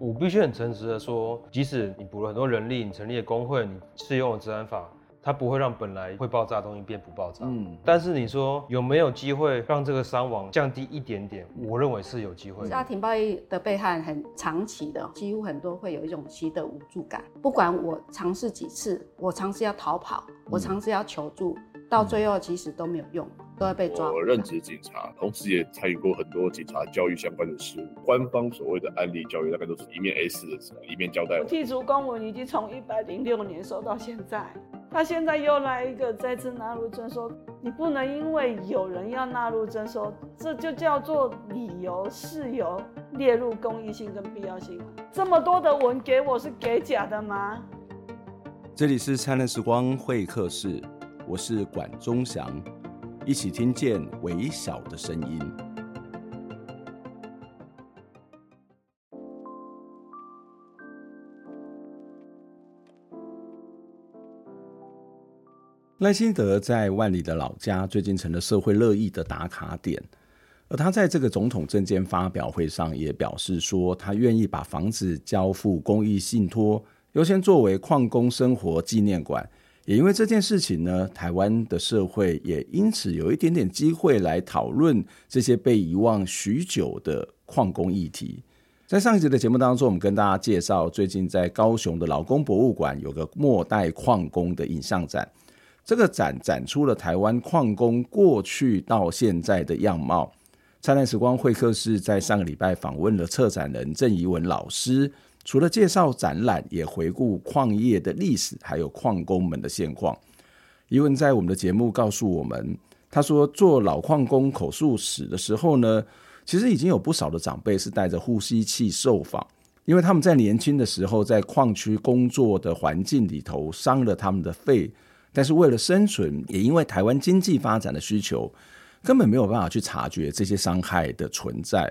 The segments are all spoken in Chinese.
我必须很诚实的说，即使你补了很多人力，你成立了工会，你适用了治安法。它不会让本来会爆炸的东西变不爆炸。嗯，但是你说有没有机会让这个伤亡降低一点点？我认为是有机会。家庭暴力的被害很长期的，几乎很多会有一种习得无助感。不管我尝试几次，我尝试要逃跑，我尝试要求助，嗯、到最后其实都没有用，都要被抓。我任职警察，同时也参与过很多警察教育相关的事务。官方所谓的案例教育，大概都是一面 A4 的纸，一面交代我。剔除公文已经从一百零六年收到现在。他现在又来一个再次纳入征收，你不能因为有人要纳入征收，这就叫做理由事由列入公益性跟必要性。这么多的文给我是给假的吗？这里是灿烂时光会客室，我是管中祥，一起听见微小的声音。赖清德在万里的老家最近成了社会热议的打卡点，而他在这个总统证件发表会上也表示说，他愿意把房子交付公益信托，优先作为矿工生活纪念馆。也因为这件事情呢，台湾的社会也因此有一点点机会来讨论这些被遗忘许久的矿工议题。在上一集的节目当中，我们跟大家介绍，最近在高雄的劳工博物馆有个末代矿工的影像展。这个展展出了台湾矿工过去到现在的样貌。灿烂时光会客室在上个礼拜访问了策展人郑怡文老师，除了介绍展览，也回顾矿业的历史，还有矿工们的现况。怡文在我们的节目告诉我们，他说做老矿工口述史的时候呢，其实已经有不少的长辈是带着呼吸器受访，因为他们在年轻的时候在矿区工作的环境里头伤了他们的肺。但是为了生存，也因为台湾经济发展的需求，根本没有办法去察觉这些伤害的存在。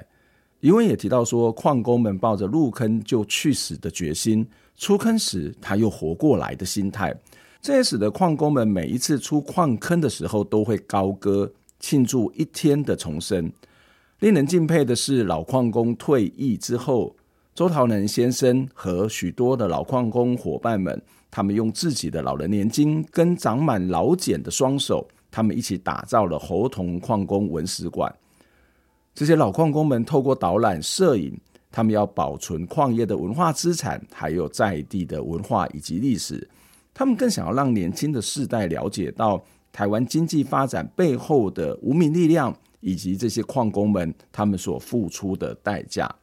怡文也提到说，矿工们抱着入坑就去死的决心，出坑时他又活过来的心态，这也使得矿工们每一次出矿坑的时候都会高歌庆祝一天的重生。令人敬佩的是，老矿工退役之后，周桃能先生和许多的老矿工伙伴们。他们用自己的老人年金跟长满老茧的双手，他们一起打造了猴硐矿工文史馆。这些老矿工们透过导览、摄影，他们要保存矿业的文化资产，还有在地的文化以及历史。他们更想要让年轻的世代了解到台湾经济发展背后的无名力量，以及这些矿工们他们所付出的代价。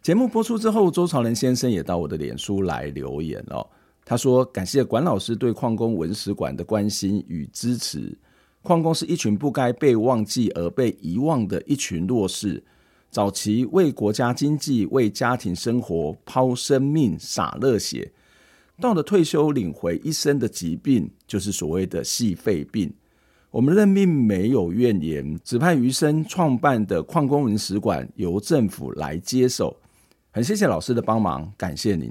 节目播出之后，周朝仁先生也到我的脸书来留言哦。他说：“感谢管老师对矿工文史馆的关心与支持。矿工是一群不该被忘记而被遗忘的一群弱势。早期为国家经济、为家庭生活抛生命、洒热血，到了退休领回一生的疾病，就是所谓的矽肺病。我们认命，没有怨言，指派余生创办的矿工文史馆由政府来接手。”很谢谢老师的帮忙，感谢您。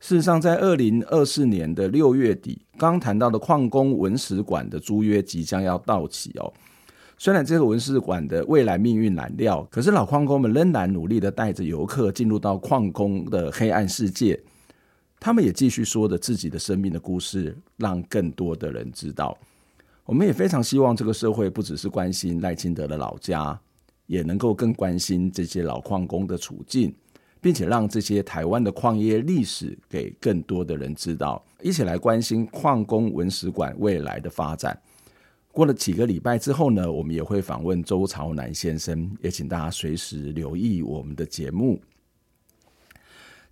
事实上，在二零二四年的六月底，刚谈到的矿工文史馆的租约即将要到期哦。虽然这个文史馆的未来命运难料，可是老矿工们仍然努力的带着游客进入到矿工的黑暗世界。他们也继续说着自己的生命的故事，让更多的人知道。我们也非常希望这个社会不只是关心赖清德的老家，也能够更关心这些老矿工的处境。并且让这些台湾的矿业历史给更多的人知道，一起来关心矿工文史馆未来的发展。过了几个礼拜之后呢，我们也会访问周朝南先生，也请大家随时留意我们的节目。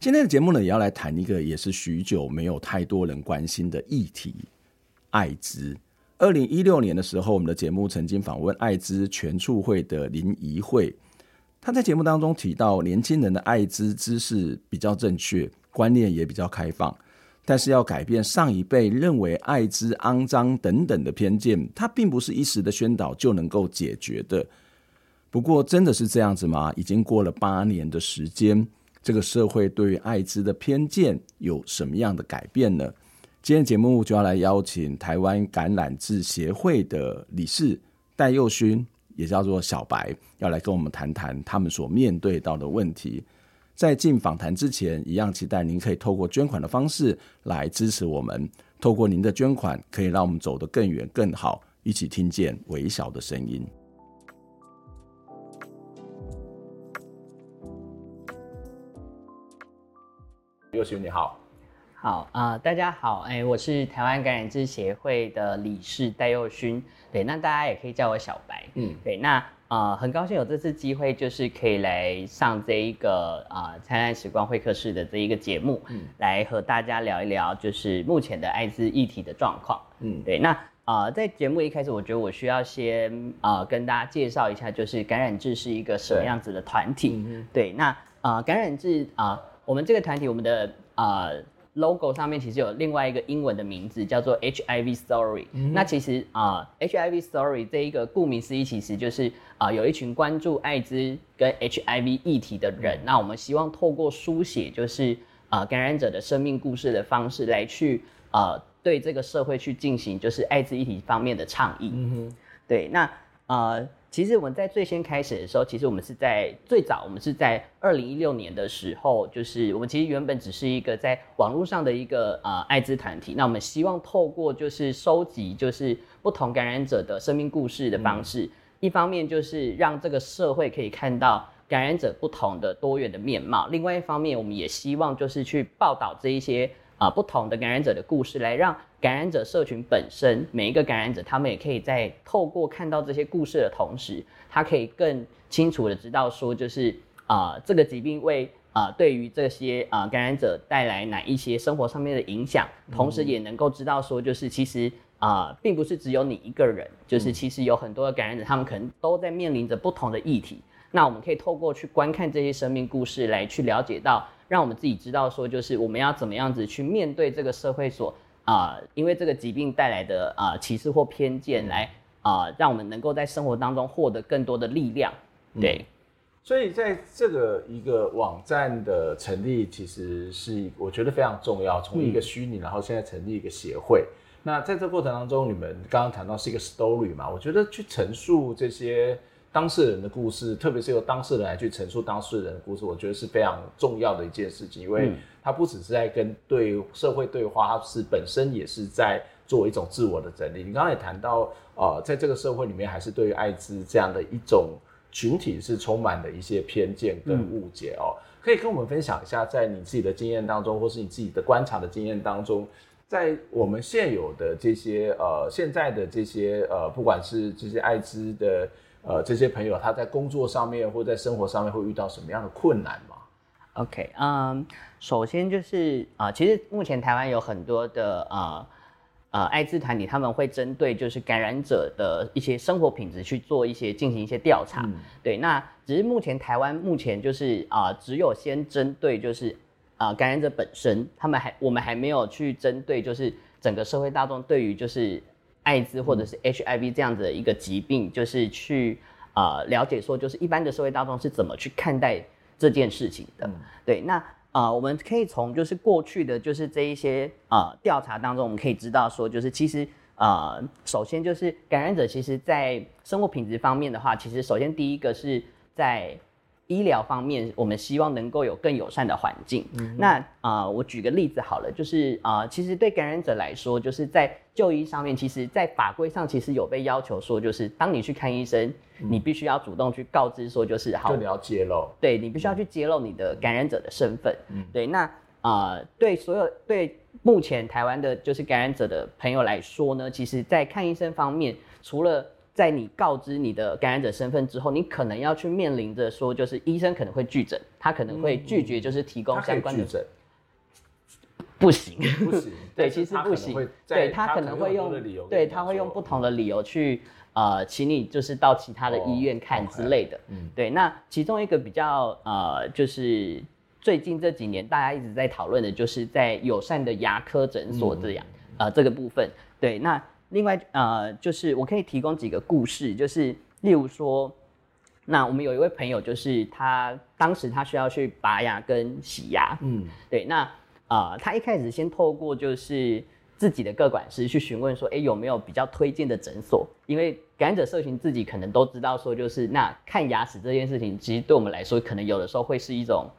今天的节目呢，也要来谈一个也是许久没有太多人关心的议题——艾滋。二零一六年的时候，我们的节目曾经访问艾滋全促会的林怡慧。他在节目当中提到，年轻人的艾滋知识比较正确，观念也比较开放，但是要改变上一辈认为艾滋肮脏等等的偏见，它并不是一时的宣导就能够解决的。不过，真的是这样子吗？已经过了八年的时间，这个社会对于艾滋的偏见有什么样的改变呢？今天节目就要来邀请台湾橄榄枝协会的理事戴佑勋。也叫做小白，要来跟我们谈谈他们所面对到的问题。在进访谈之前，一样期待您可以透过捐款的方式来支持我们。透过您的捐款，可以让我们走得更远、更好，一起听见微小的声音。佑勋你好，好啊、呃，大家好，哎、欸，我是台湾感染志协会的理事戴佑勋，对，那大家也可以叫我小白，嗯，对，那。啊、呃，很高兴有这次机会，就是可以来上这一个啊灿烂时光会客室的这一个节目，嗯，来和大家聊一聊，就是目前的艾滋议题的状况，嗯，对。那啊、呃，在节目一开始，我觉得我需要先啊、呃、跟大家介绍一下，就是感染志是一个什么样子的团体，对，对。那啊、呃，感染志啊、呃，我们这个团体，我们的啊。呃 logo 上面其实有另外一个英文的名字，叫做 HIV Story。嗯、那其实啊、呃、，HIV Story 这一个顾名思义，其实就是啊、呃，有一群关注艾滋跟 HIV 议题的人。嗯、那我们希望透过书写，就是啊、呃，感染者的生命故事的方式，来去啊、呃，对这个社会去进行就是艾滋议题方面的倡议。嗯哼，对，那啊。呃其实我们在最先开始的时候，其实我们是在最早，我们是在二零一六年的时候，就是我们其实原本只是一个在网络上的一个呃艾滋团体。那我们希望透过就是收集就是不同感染者的生命故事的方式，嗯、一方面就是让这个社会可以看到感染者不同的多元的面貌，另外一方面我们也希望就是去报道这一些啊、呃、不同的感染者的故事，来让。感染者社群本身，每一个感染者，他们也可以在透过看到这些故事的同时，他可以更清楚的知道说，就是啊、呃，这个疾病为啊、呃，对于这些啊、呃、感染者带来哪一些生活上面的影响，同时也能够知道说，就是其实啊、呃，并不是只有你一个人，就是其实有很多的感染者，他们可能都在面临着不同的议题。那我们可以透过去观看这些生命故事，来去了解到，让我们自己知道说，就是我们要怎么样子去面对这个社会所。啊、呃，因为这个疾病带来的啊、呃、歧视或偏见来，啊让我们能够在生活当中获得更多的力量。对、嗯，所以在这个一个网站的成立，其实是我觉得非常重要。从一个虚拟，然后现在成立一个协会。嗯、那在这个过程当中，你们刚刚谈到是一个 story 嘛？我觉得去陈述这些。当事人的故事，特别是由当事人来去陈述当事人的故事，我觉得是非常重要的一件事情，因为他不只是在跟对社会对话，他是本身也是在做一种自我的整理。你刚刚也谈到，呃，在这个社会里面，还是对于艾滋这样的一种群体是充满了一些偏见跟误解哦。可以跟我们分享一下，在你自己的经验当中，或是你自己的观察的经验当中，在我们现有的这些呃现在的这些呃，不管是这些艾滋的。呃，这些朋友他在工作上面或在生活上面会遇到什么样的困难吗？OK，嗯、um，首先就是啊、呃，其实目前台湾有很多的啊呃，呃艾滋团体，他们会针对就是感染者的一些生活品质去做一些进行一些调查。嗯、对，那只是目前台湾目前就是啊、呃，只有先针对就是啊、呃、感染者本身，他们还我们还没有去针对就是整个社会大众对于就是。艾滋或者是 HIV 这样子的一个疾病，就是去啊、呃、了解说，就是一般的社会大众是怎么去看待这件事情的。嗯、对，那啊、呃，我们可以从就是过去的就是这一些啊调、呃、查当中，我们可以知道说，就是其实啊、呃，首先就是感染者其实在生活品质方面的话，其实首先第一个是在。医疗方面，我们希望能够有更友善的环境。嗯、那啊、呃，我举个例子好了，就是啊、呃，其实对感染者来说，就是在就医上面，其实，在法规上其实有被要求说，就是当你去看医生，嗯、你必须要主动去告知说，就是好，就你要揭露，对，你必须要去揭露你的感染者的身份。嗯，对，那啊、呃，对所有对目前台湾的就是感染者的朋友来说呢，其实，在看医生方面，除了在你告知你的感染者身份之后，你可能要去面临着说，就是医生可能会拒诊，他可能会拒绝，就是提供相关的。拒诊？不行，不行。对，其实不行。对，他可能会用，对，他会用不同的理由去，呃，请你就是到其他的医院看之类的。嗯，对。那其中一个比较，呃，就是最近这几年大家一直在讨论的，就是在友善的牙科诊所这样，呃，这个部分。对，那。另外，呃，就是我可以提供几个故事，就是例如说，那我们有一位朋友，就是他当时他需要去拔牙跟洗牙，嗯，对，那啊、呃，他一开始先透过就是自己的个管师去询问说，哎，有没有比较推荐的诊所？因为感染者社群自己可能都知道说，就是那看牙齿这件事情，其实对我们来说，可能有的时候会是一种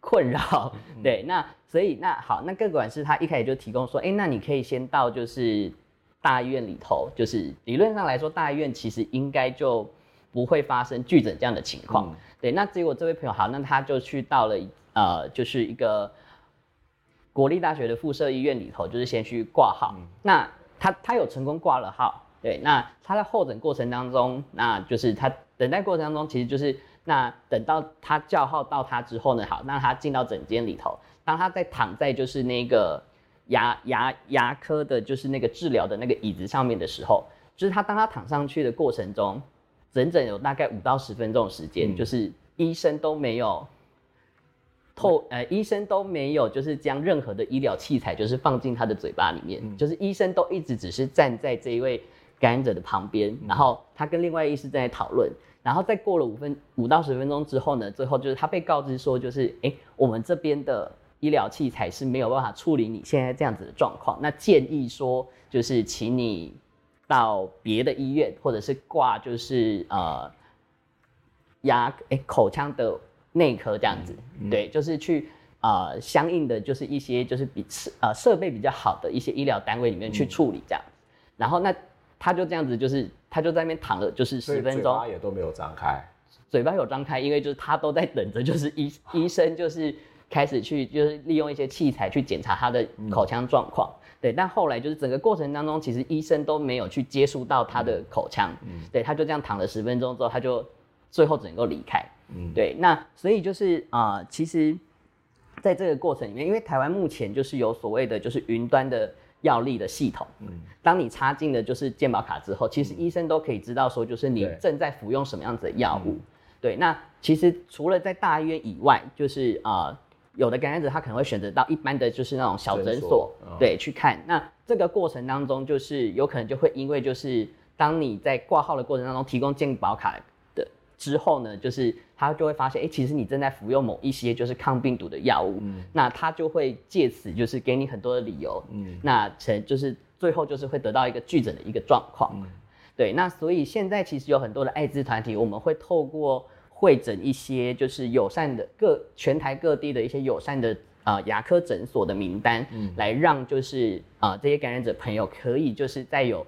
困扰。对，那所以那好，那个管师他一开始就提供说，哎、欸，那你可以先到就是大医院里头，就是理论上来说，大医院其实应该就不会发生拒诊这样的情况。嗯、对，那结果这位朋友好，那他就去到了呃，就是一个国立大学的附设医院里头，就是先去挂号。嗯、那他他有成功挂了号。对，那他在候诊过程当中，那就是他等待过程当中，其实就是那等到他叫号到他之后呢，好，那他进到诊间里头，当他在躺在就是那个牙牙牙科的，就是那个治疗的那个椅子上面的时候，就是他当他躺上去的过程中，整整有大概五到十分钟的时间，嗯、就是医生都没有透，呃，医生都没有就是将任何的医疗器材就是放进他的嘴巴里面，嗯、就是医生都一直只是站在这一位。感染者的旁边，然后他跟另外医师在讨论，然后再过了五分五到十分钟之后呢，最后就是他被告知说，就是哎，我们这边的医疗器材是没有办法处理你现在这样。子的状况，那建议说就是请你到别的医院，或者是挂就是呃牙哎口腔的内科这样子，嗯嗯、对，就是去呃相应的就是一些就是比呃设备比较好的一些医疗单位里面去处理这样，嗯、然后那。他就这样子，就是他就在那边躺了，就是十分钟，嘴巴也都没有张开，嘴巴有张开，因为就是他都在等着，就是医医生就是开始去就是利用一些器材去检查他的口腔状况，嗯、对，但后来就是整个过程当中，其实医生都没有去接触到他的口腔，嗯，对，他就这样躺了十分钟之后，他就最后只能够离开，嗯，对，那所以就是啊、呃，其实在这个过程里面，因为台湾目前就是有所谓的就是云端的。药力的系统，嗯，当你插进的就是健保卡之后，其实医生都可以知道说，就是你正在服用什么样子的药物。对，那其实除了在大医院以外，就是啊、呃，有的感染者他可能会选择到一般的就是那种小诊所，哦、对，去看。那这个过程当中，就是有可能就会因为就是当你在挂号的过程当中提供健保卡的之后呢，就是。他就会发现，哎、欸，其实你正在服用某一些就是抗病毒的药物，嗯、那他就会借此就是给你很多的理由，嗯，那成就是最后就是会得到一个拒诊的一个状况，嗯、对，那所以现在其实有很多的艾滋团体，我们会透过会诊一些就是友善的各全台各地的一些友善的啊、呃、牙科诊所的名单，嗯，来让就是啊、呃、这些感染者朋友可以就是在有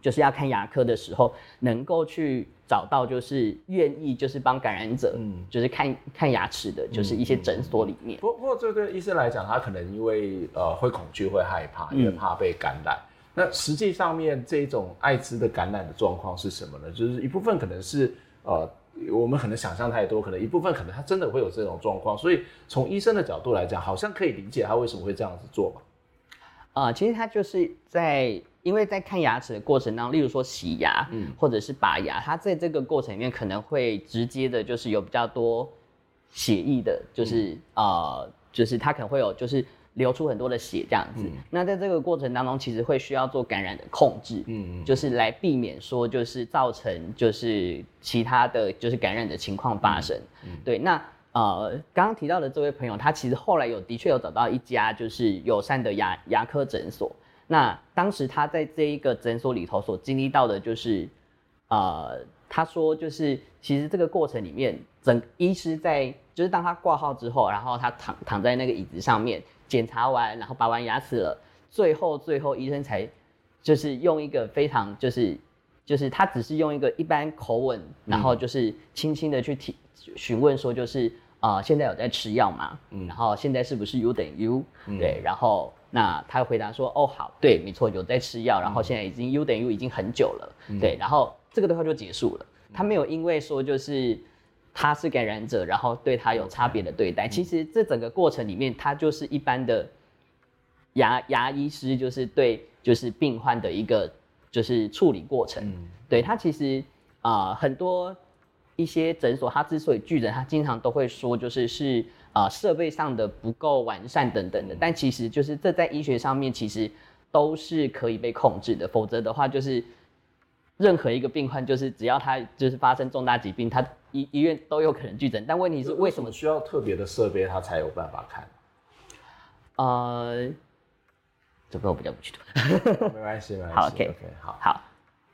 就是要看牙科的时候能够去。找到就是愿意就是帮感染者，嗯，就是看看牙齿的，就是一些诊所里面。不不过，这对医生来讲，他可能因为呃会恐惧、会害怕，因为怕被感染。嗯、那实际上面这种艾滋的感染的状况是什么呢？就是一部分可能是呃我们可能想象太多，可能一部分可能他真的会有这种状况。所以从医生的角度来讲，好像可以理解他为什么会这样子做吧。啊、呃，其实他就是在。因为在看牙齿的过程当中，例如说洗牙，嗯，或者是拔牙，他在这个过程里面可能会直接的，就是有比较多血液的，就是、嗯、呃，就是他可能会有，就是流出很多的血这样子。嗯、那在这个过程当中，其实会需要做感染的控制，嗯，就是来避免说，就是造成就是其他的就是感染的情况发生。嗯，嗯对。那呃，刚刚提到的这位朋友，他其实后来有的确有找到一家就是友善的牙牙科诊所。那当时他在这一个诊所里头所经历到的，就是，呃，他说就是其实这个过程里面，整医师在就是当他挂号之后，然后他躺躺在那个椅子上面检查完，然后拔完牙齿了，最后最后医生才就是用一个非常就是就是他只是用一个一般口吻，然后就是轻轻的去提询问说就是啊、呃、现在有在吃药吗？嗯，然后现在是不是 U 等于 U？对，然后。那他回答说：“哦，好，对，没错，有在吃药，然后现在已经 U 等于 U 已经很久了，嗯、对，然后这个对话就结束了。他没有因为说就是他是感染者，然后对他有差别的对待。嗯、其实这整个过程里面，他就是一般的牙牙医师，就是对就是病患的一个就是处理过程。嗯、对他其实啊、呃、很多一些诊所，他之所以拒诊，他经常都会说就是是。”啊，设备上的不够完善等等的，但其实就是这在医学上面其实都是可以被控制的，否则的话就是任何一个病患，就是只要他就是发生重大疾病，他医医院都有可能拒诊。但问题是为什么需要特别的设备，他才有办法看？呃，这个我比较不清楚。没关系，没关系。好，OK，OK，好，好。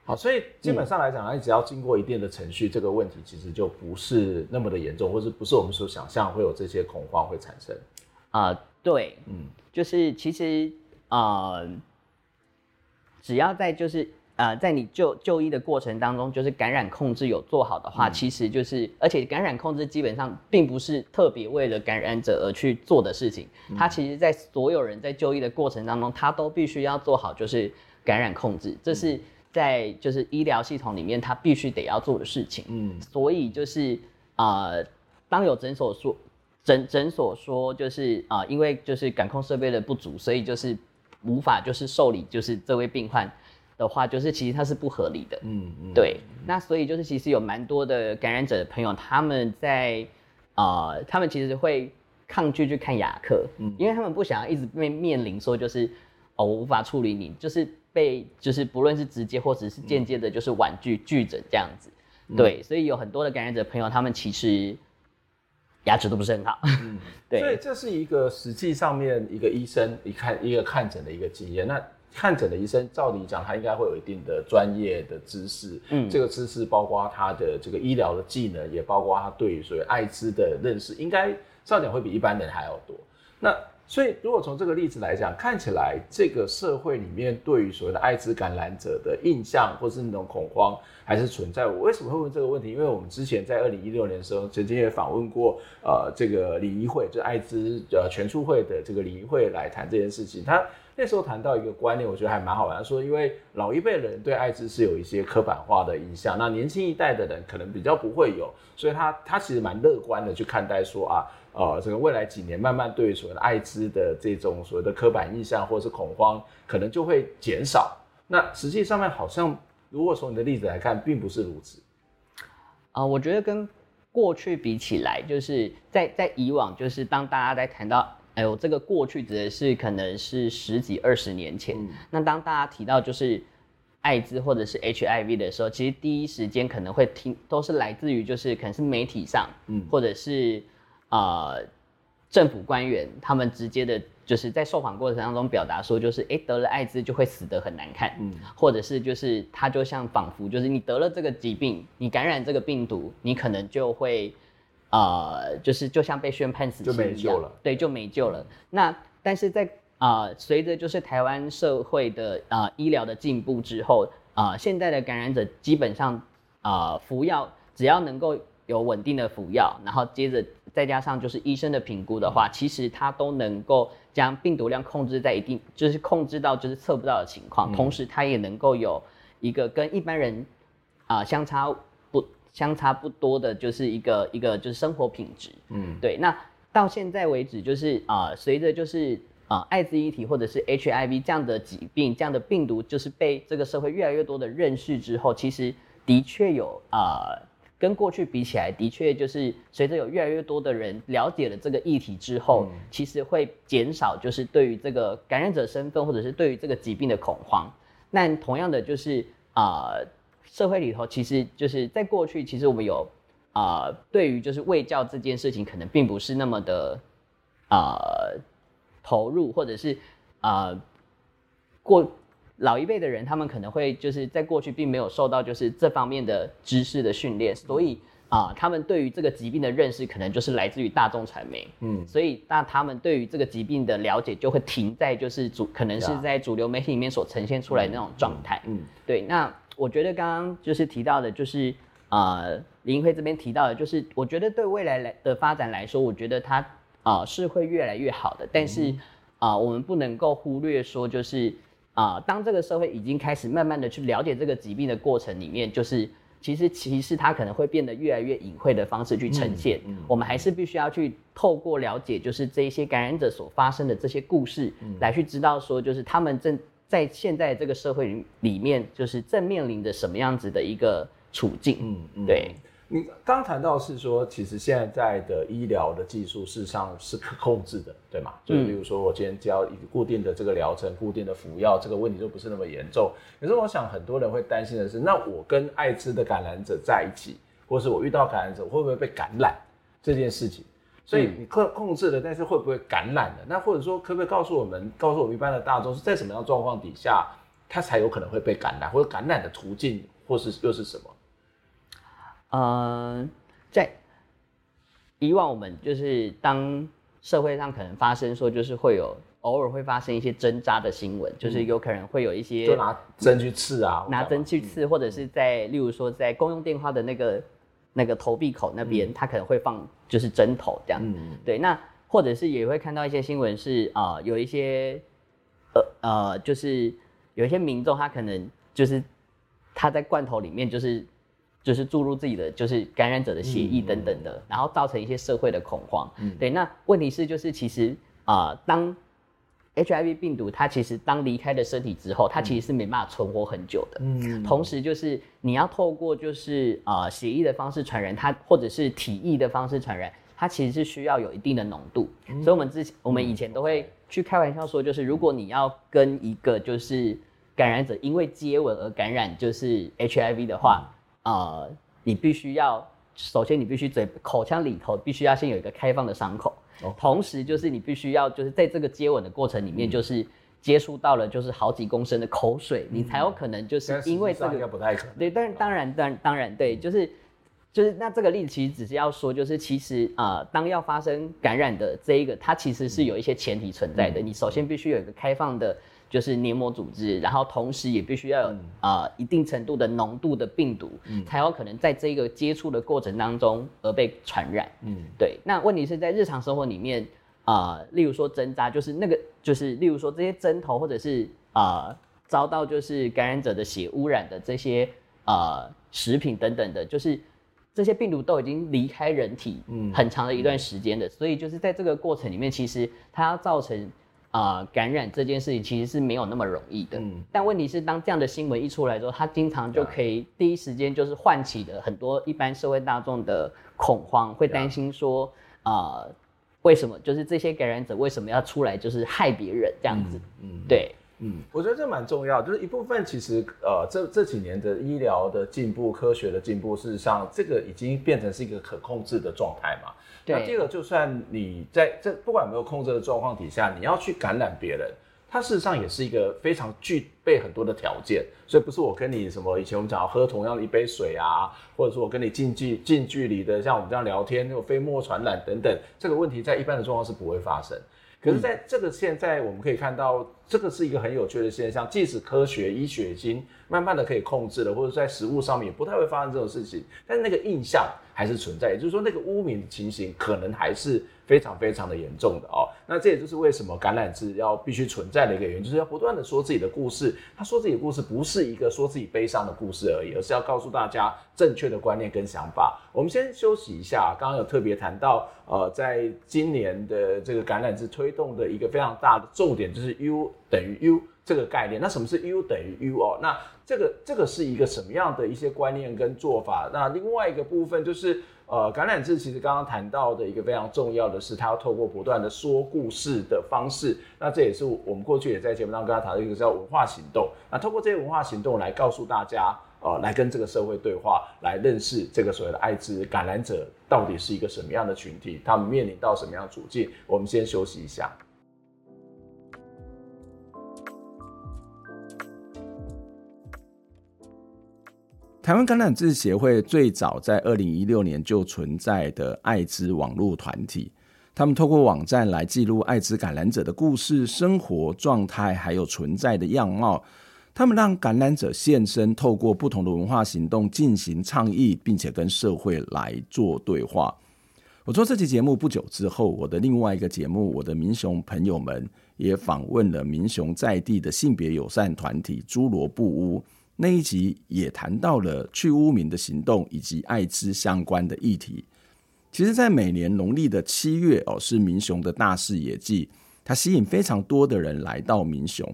好，所以基本上来讲，你只要经过一定的程序，这个问题其实就不是那么的严重，或是不是我们所想象会有这些恐慌会产生。啊、呃，对，嗯，就是其实啊、呃，只要在就是。呃，在你就就医的过程当中，就是感染控制有做好的话，嗯、其实就是，而且感染控制基本上并不是特别为了感染者而去做的事情，嗯、它其实在所有人在就医的过程当中，他都必须要做好就是感染控制，这是在就是医疗系统里面他必须得要做的事情。嗯，所以就是呃，当有诊所说诊诊所说就是啊、呃，因为就是感控设备的不足，所以就是无法就是受理就是这位病患。的话，就是其实它是不合理的，嗯嗯，对，那所以就是其实有蛮多的感染者的朋友，他们在啊、呃，他们其实会抗拒去看牙科，嗯，因为他们不想要一直面面临说就是哦，我无法处理你，就是被就是不论是直接或者是间接的，就是婉拒拒诊这样子，嗯、对，所以有很多的感染者朋友，他们其实牙齿都不是很好，嗯，对，所以这是一个实际上面一个医生一看一个看诊的一个经验，那。看诊的医生，照理讲，他应该会有一定的专业的知识。嗯，这个知识包括他的这个医疗的技能，也包括他对于所谓艾滋的认识，应该照讲会比一般人还要多。那所以，如果从这个例子来讲，看起来这个社会里面对于所谓的艾滋感染者的印象，或是那种恐慌，还是存在。我为什么会问这个问题？因为我们之前在二零一六年的时候，曾经也访问过呃这个礼仪会，就是艾滋呃全促会的这个礼仪会来谈这件事情。他。那时候谈到一个观念，我觉得还蛮好玩。说，因为老一辈人对艾滋是有一些刻板化的印象，那年轻一代的人可能比较不会有，所以他他其实蛮乐观的去看待说啊，呃，这个未来几年慢慢对所谓的艾滋的这种所谓的刻板印象或是恐慌，可能就会减少。那实际上面好像，如果从你的例子来看，并不是如此。啊、呃，我觉得跟过去比起来，就是在在以往，就是当大家在谈到。哎呦，这个过去指的是可能是十几二十年前。嗯、那当大家提到就是艾滋或者是 HIV 的时候，其实第一时间可能会听都是来自于就是可能是媒体上，嗯，或者是呃政府官员他们直接的，就是在受访过程当中表达说，就是哎得了艾滋就会死得很难看，嗯，或者是就是他就像仿佛就是你得了这个疾病，你感染这个病毒，你可能就会。呃，就是就像被宣判死刑一样，了，对，就没救了。那但是在啊，随着就是台湾社会的啊、呃、医疗的进步之后，啊、呃，现在的感染者基本上啊、呃、服药只要能够有稳定的服药，然后接着再加上就是医生的评估的话，嗯、其实他都能够将病毒量控制在一定，就是控制到就是测不到的情况，嗯、同时他也能够有一个跟一般人啊、呃、相差。相差不多的，就是一个一个就是生活品质，嗯，对。那到现在为止，就是啊，呃，随着就是啊，呃，艾滋议题或者是 HIV 这样的疾病，这样的病毒，就是被这个社会越来越多的认识之后，其实的确有啊，呃，跟过去比起来，的确就是随着有越来越多的人了解了这个议题之后，嗯，其实会减少就是对于这个感染者身份或者是对于这个疾病的恐慌。那同样的就是啊。呃社会里头，其实就是在过去，其实我们有啊、呃，对于就是卫教这件事情，可能并不是那么的啊、呃、投入，或者是啊、呃、过老一辈的人，他们可能会就是在过去并没有受到就是这方面的知识的训练，所以啊、呃，他们对于这个疾病的认识，可能就是来自于大众传媒，嗯，所以那他们对于这个疾病的了解，就会停在就是主可能是在主流媒体里面所呈现出来的那种状态，嗯，嗯。对，那。我觉得刚刚就是提到的，就是呃，林慧这边提到的，就是我觉得对未来来的发展来说，我觉得它啊、呃、是会越来越好的。但是啊、呃，我们不能够忽略说，就是啊、呃，当这个社会已经开始慢慢的去了解这个疾病的过程里面，就是其实其实它可能会变得越来越隐晦的方式去呈现。嗯嗯、我们还是必须要去透过了解，就是这一些感染者所发生的这些故事，嗯、来去知道说，就是他们正。在现在这个社会里面，就是正面临着什么样子的一个处境？嗯嗯，对。你刚谈到是说，其实现在的医疗的技术事实上是可控制的，对吗？嗯、就是比如说，我今天只要一个固定的这个疗程、固定的服药，这个问题就不是那么严重。可是我想很多人会担心的是，那我跟艾滋的感染者在一起，或是我遇到感染者，会不会被感染这件事情？所以你控控制了，但是会不会感染的？那或者说，可不可以告诉我们，告诉我们一般的大众是在什么样状况底下，他才有可能会被感染，或者感染的途径或是又是什么？呃，在以往我们就是当社会上可能发生说就是会有偶尔会发生一些针扎的新闻，嗯、就是有可能会有一些就拿针去刺啊，拿针去刺，或者是在例如说在公用电话的那个那个投币口那边，他、嗯、可能会放就是针头这样，嗯、对，那或者是也会看到一些新闻是啊、呃、有一些呃呃就是有一些民众他可能就是他在罐头里面就是。就是注入自己的就是感染者的血液等等的，嗯、然后造成一些社会的恐慌。嗯，对。那问题是就是其实啊、呃，当 HIV 病毒它其实当离开了身体之后，它其实是没办法存活很久的。嗯。同时就是你要透过就是啊、呃、血液的方式传染它，或者是体液的方式传染，它其实是需要有一定的浓度。嗯、所以我们之前我们以前都会去开玩笑说，就是如果你要跟一个就是感染者因为接吻而感染就是 HIV 的话。嗯呃，你必须要首先，你必须嘴口腔里头必须要先有一个开放的伤口，哦、同时就是你必须要就是在这个接吻的过程里面，就是接触到了就是好几公升的口水，嗯、你才有可能就是因为这个应该不太可能。对，但当然当然当然对，就是就是那这个例子其实只是要说，就是其实呃，当要发生感染的这一个，它其实是有一些前提存在的，嗯、你首先必须有一个开放的。就是黏膜组织，然后同时也必须要有啊、嗯呃、一定程度的浓度的病毒，嗯、才有可能在这个接触的过程当中而被传染。嗯，对。那问题是在日常生活里面啊、呃，例如说针扎，就是那个就是例如说这些针头，或者是啊、呃、遭到就是感染者的血污染的这些啊、呃、食品等等的，就是这些病毒都已经离开人体很长的一段时间的，嗯、所以就是在这个过程里面，其实它要造成。啊、呃，感染这件事情其实是没有那么容易的。嗯，但问题是，当这样的新闻一出来之后，它经常就可以第一时间就是唤起的很多一般社会大众的恐慌，会担心说，啊、呃，为什么就是这些感染者为什么要出来就是害别人这样子？嗯，嗯对，嗯，我觉得这蛮重要，就是一部分其实呃，这这几年的医疗的进步、科学的进步，事实上这个已经变成是一个可控制的状态嘛。那第二个，就算你在这不管有没有控制的状况底下，你要去感染别人，它事实上也是一个非常具备很多的条件。所以不是我跟你什么以前我们讲喝同样的一杯水啊，或者说我跟你近距近距离的像我们这样聊天，那种飞沫传染等等，这个问题在一般的状况是不会发生。可是在这个现在我们可以看到，这个是一个很有趣的现象，即使科学医学已经慢慢的可以控制了，或者在食物上面也不太会发生这种事情，但是那个印象。还是存在，也就是说，那个污名的情形可能还是非常非常的严重的哦。那这也就是为什么橄榄枝要必须存在的一个原因，就是要不断的说自己的故事。他说自己的故事不是一个说自己悲伤的故事而已，而是要告诉大家正确的观念跟想法。我们先休息一下，刚刚有特别谈到，呃，在今年的这个橄榄枝推动的一个非常大的重点，就是 U 等于 U 这个概念。那什么是 U 等于 U 哦？那这个这个是一个什么样的一些观念跟做法？那另外一个部分就是，呃，感染志其实刚刚谈到的一个非常重要的是，它要透过不断的说故事的方式。那这也是我们过去也在节目当中跟他谈到一个叫文化行动。那透过这些文化行动来告诉大家，呃，来跟这个社会对话，来认识这个所谓的艾滋感染者到底是一个什么样的群体，他们面临到什么样的处境。我们先休息一下。台湾感染志协会最早在二零一六年就存在的艾滋网络团体，他们透过网站来记录艾滋感染者的故事、生活状态，还有存在的样貌。他们让感染者现身，透过不同的文化行动进行倡议，并且跟社会来做对话。我做这期节目不久之后，我的另外一个节目《我的民雄朋友们》也访问了民雄在地的性别友善团体“侏罗布屋”。那一集也谈到了去污名的行动以及艾滋相关的议题。其实，在每年农历的七月哦，是民雄的大视野季，它吸引非常多的人来到民雄。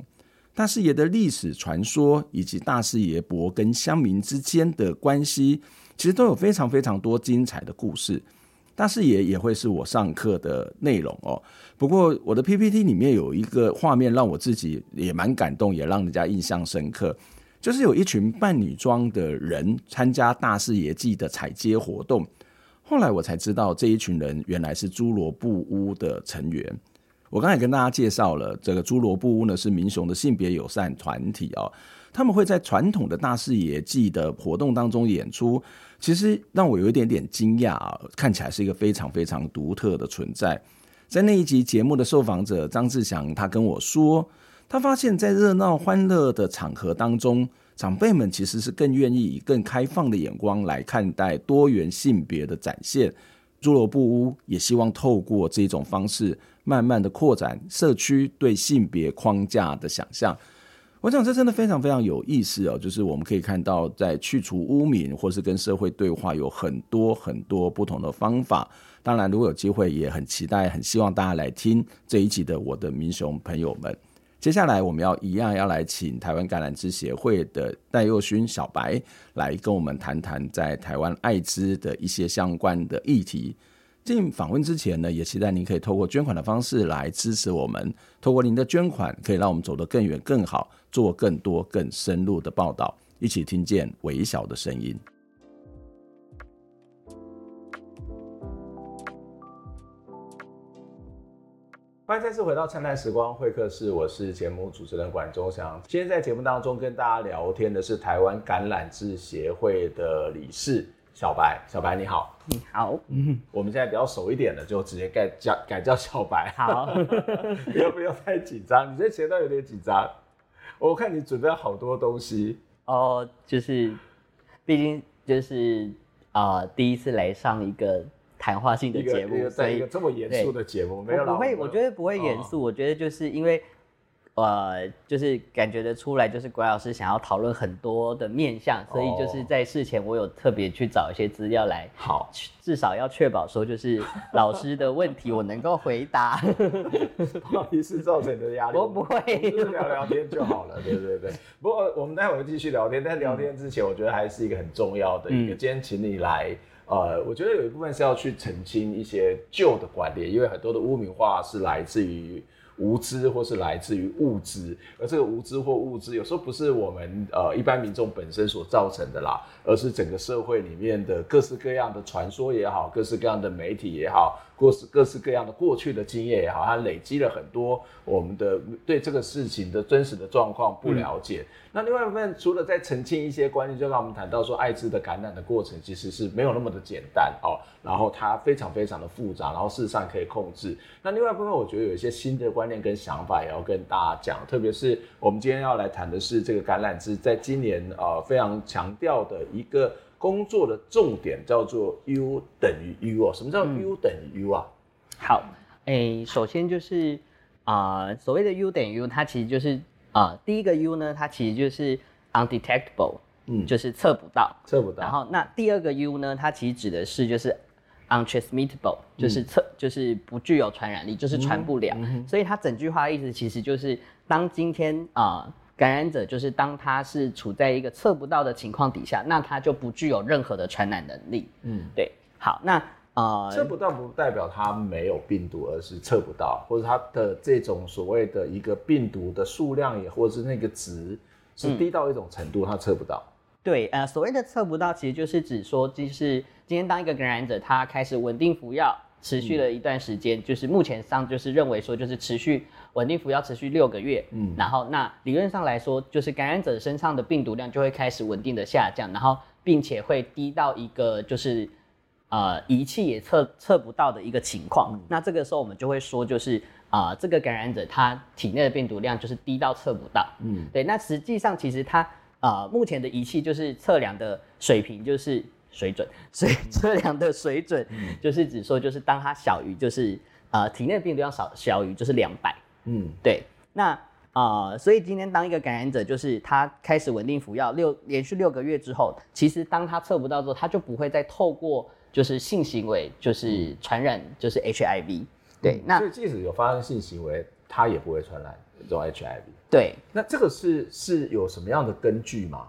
大视野的历史传说以及大视野伯跟乡民之间的关系，其实都有非常非常多精彩的故事。大视野也会是我上课的内容哦。不过，我的 PPT 里面有一个画面，让我自己也蛮感动，也让人家印象深刻。就是有一群扮女装的人参加大视野季的踩街活动，后来我才知道这一群人原来是侏罗布屋的成员。我刚才跟大家介绍了这个侏罗布屋呢，是民雄的性别友善团体哦，他们会在传统的大视野祭的活动当中演出，其实让我有一点点惊讶啊，看起来是一个非常非常独特的存在。在那一集节目的受访者张志祥，他跟我说，他发现，在热闹欢乐的场合当中，长辈们其实是更愿意以更开放的眼光来看待多元性别的展现。侏罗布屋也希望透过这种方式，慢慢的扩展社区对性别框架的想象。我想这真的非常非常有意思哦，就是我们可以看到，在去除污名或是跟社会对话，有很多很多不同的方法。当然，如果有机会，也很期待，很希望大家来听这一集的我的民雄朋友们。接下来，我们要一样要来请台湾橄榄枝协会的戴佑勋小白来跟我们谈谈在台湾艾滋的一些相关的议题。进访问之前呢，也期待您可以透过捐款的方式来支持我们。透过您的捐款，可以让我们走得更远、更好，做更多、更深入的报道，一起听见微小的声音。欢迎再次回到灿烂时光会客室，我是节目主持人管中祥。今天在节目当中跟大家聊天的是台湾橄榄枝协会的理事小白。小白你好，你好。嗯，我们现在比较熟一点的，就直接改叫改叫小白。好，不要不要太紧张，你这前段有点紧张。我看你准备了好多东西哦，就是，毕竟就是啊、呃，第一次来上一个。谈话性的节目，在一,个这么严肃的节目，没有不会，我觉得不会严肃。哦、我觉得就是因为，呃，就是感觉得出来，就是管老师想要讨论很多的面向，所以就是在事前我有特别去找一些资料来，好，至少要确保说就是老师的问题我能够回答。不好意思造成你的压力，我不会，就是聊聊天就好了。对对对。不过我们待会儿继续聊天，但聊天之前，我觉得还是一个很重要的一个，嗯、今天请你来。呃，我觉得有一部分是要去澄清一些旧的观念，因为很多的污名化是来自于无知或是来自于物质，而这个无知或物质有时候不是我们呃一般民众本身所造成的啦，而是整个社会里面的各式各样的传说也好，各式各样的媒体也好。各式各式各样的过去的经验也好，它累积了很多我们的对这个事情的真实的状况不了解。嗯、那另外一部分，除了在澄清一些观念，就让我们谈到说，艾滋的感染的过程其实是没有那么的简单哦，然后它非常非常的复杂，然后事实上可以控制。那另外一部分，我觉得有一些新的观念跟想法也要跟大家讲，特别是我们今天要来谈的是这个橄榄枝在今年呃非常强调的一个。工作的重点叫做 U 等于 U 啊，什么叫 U 等于 U 啊？嗯、好，诶、欸，首先就是啊、呃，所谓的 U 等于 U，它其实就是啊、呃，第一个 U 呢，它其实就是 undetectable，嗯，就是测不到，测不到。然后那第二个 U 呢，它其实指的是就是 untransmittable，就是测、嗯、就是不具有传染力，就是传不了。嗯嗯、所以它整句话的意思其实就是，当今天啊。呃感染者就是当他是处在一个测不到的情况底下，那他就不具有任何的传染能力。嗯，对。好，那呃，测不到不代表他没有病毒，而是测不到，或者他的这种所谓的一个病毒的数量也，或者是那个值是低到一种程度，他测不到。对，呃，所谓的测不到，其实就是指说，就是今天当一个感染者他开始稳定服药。持续了一段时间，嗯、就是目前上就是认为说，就是持续稳定服要持续六个月，嗯，然后那理论上来说，就是感染者身上的病毒量就会开始稳定的下降，然后并且会低到一个就是呃仪器也测测不到的一个情况。嗯、那这个时候我们就会说，就是啊、呃、这个感染者他体内的病毒量就是低到测不到，嗯，对。那实际上其实他啊、呃、目前的仪器就是测量的水平就是。水准，所以测量的水准就是指说，就是当它小于，就是呃体内的病毒量少小于就是两百，嗯，对。那呃，所以今天当一个感染者，就是他开始稳定服药六连续六个月之后，其实当他测不到之后，他就不会再透过就是性行为就是传染就是 HIV，对。嗯、那所以即使有发生性行为，他也不会传染这种 HIV。对。那这个是是有什么样的根据吗？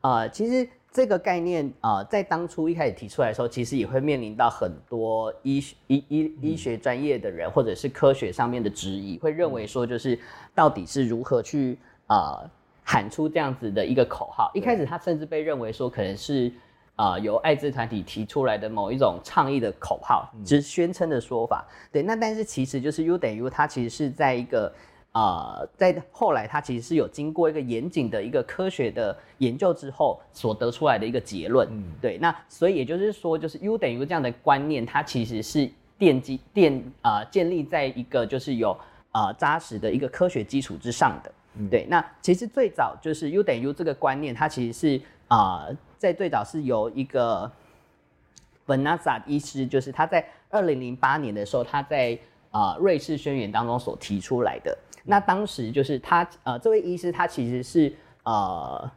呃，其实。这个概念啊、呃，在当初一开始提出来的时候，其实也会面临到很多医学医医医学专业的人，或者是科学上面的质疑，会认为说，就是到底是如何去啊、呃、喊出这样子的一个口号。一开始他甚至被认为说，可能是啊、呃、由艾滋团体提出来的某一种倡议的口号，只是宣称的说法。对，那但是其实就是 U 等于 U，它其实是在一个。啊、呃，在后来，它其实是有经过一个严谨的一个科学的研究之后所得出来的一个结论。嗯，对。那所以也就是说，就是 U 等于 U 这样的观念，它其实是奠基奠啊、呃，建立在一个就是有啊扎实的一个科学基础之上的。嗯，对。那其实最早就是 U 等于 U 这个观念，它其实是啊、呃，在最早是由一个 Vanessa 医师，就是他在二零零八年的时候，他在啊、呃、瑞士宣言当中所提出来的。那当时就是他呃，这位医师他其实是呃，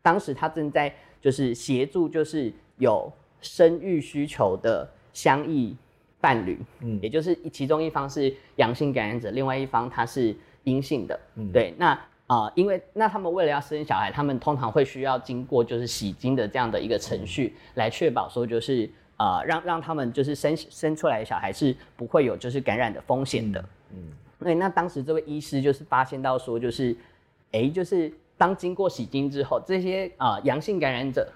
当时他正在就是协助就是有生育需求的相异伴侣，嗯，也就是其中一方是阳性感染者，另外一方他是阴性的，嗯，对。那啊、呃，因为那他们为了要生小孩，他们通常会需要经过就是洗精的这样的一个程序，嗯、来确保说就是呃，让让他们就是生生出来的小孩是不会有就是感染的风险的，嗯。嗯对，那当时这位医师就是发现到说，就是，哎、欸，就是当经过洗精之后，这些啊阳性感染者，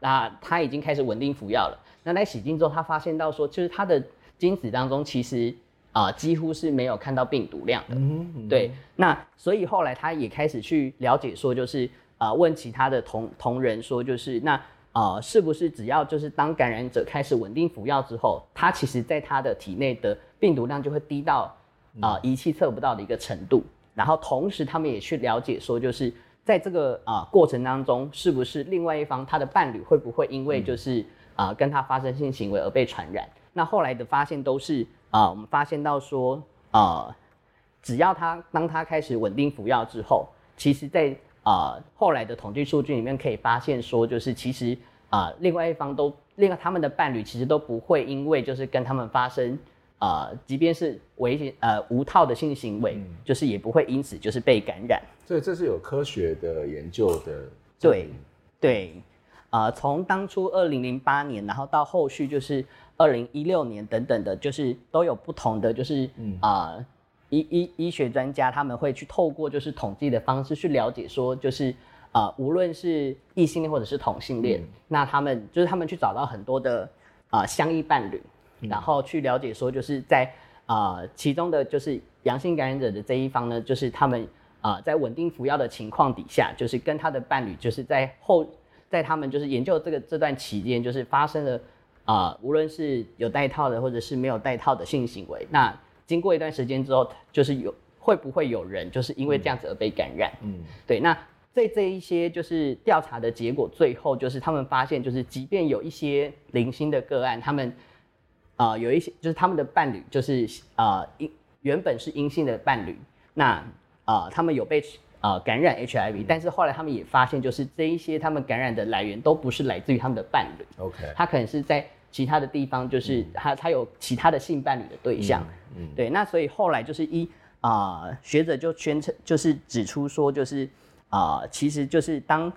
那他已经开始稳定服药了。那在洗精之后，他发现到说，就是他的精子当中其实啊几乎是没有看到病毒量的。嗯嗯。对，那所以后来他也开始去了解说，就是啊问其他的同同仁说，就是那啊是不是只要就是当感染者开始稳定服药之后，他其实在他的体内的病毒量就会低到。啊，仪器测不到的一个程度，然后同时他们也去了解说，就是在这个啊、呃、过程当中，是不是另外一方他的伴侣会不会因为就是啊、呃、跟他发生性行为而被传染？那后来的发现都是啊、呃，我们发现到说啊、呃，只要他当他开始稳定服药之后，其实在啊、呃、后来的统计数据里面可以发现说，就是其实啊、呃、另外一方都另外他们的伴侣其实都不会因为就是跟他们发生。啊、呃，即便是危险呃无套的性行为，嗯，就是也不会因此就是被感染。所以这是有科学的研究的。对对，啊、呃，从当初二零零八年，然后到后续就是二零一六年等等的，就是都有不同的就是啊、呃、医医医学专家他们会去透过就是统计的方式去了解说，就是啊、呃、无论是异性恋或者是同性恋，嗯，那他们就是他们去找到很多的啊、呃、相依伴侣。然后去了解说，就是在啊、呃，其中的就是阳性感染者的这一方呢，就是他们啊、呃，在稳定服药的情况底下，就是跟他的伴侣，就是在后，在他们就是研究这个这段期间，就是发生了啊、呃，无论是有带套的，或者是没有带套的性行为。那经过一段时间之后，就是有会不会有人就是因为这样子而被感染？嗯，对。那在这一些就是调查的结果，最后就是他们发现，就是即便有一些零星的个案，他们啊、呃，有一些就是他们的伴侣，就是啊，阴、呃、原本是阴性的伴侣，那啊、呃，他们有被啊、呃、感染 HIV，、嗯、但是后来他们也发现，就是这一些他们感染的来源都不是来自于他们的伴侣，OK，他可能是在其他的地方，就是他、嗯、他有其他的性伴侣的对象，嗯，嗯对，那所以后来就是一啊、呃、学者就宣称，就是指出说，就是啊、呃，其实就是当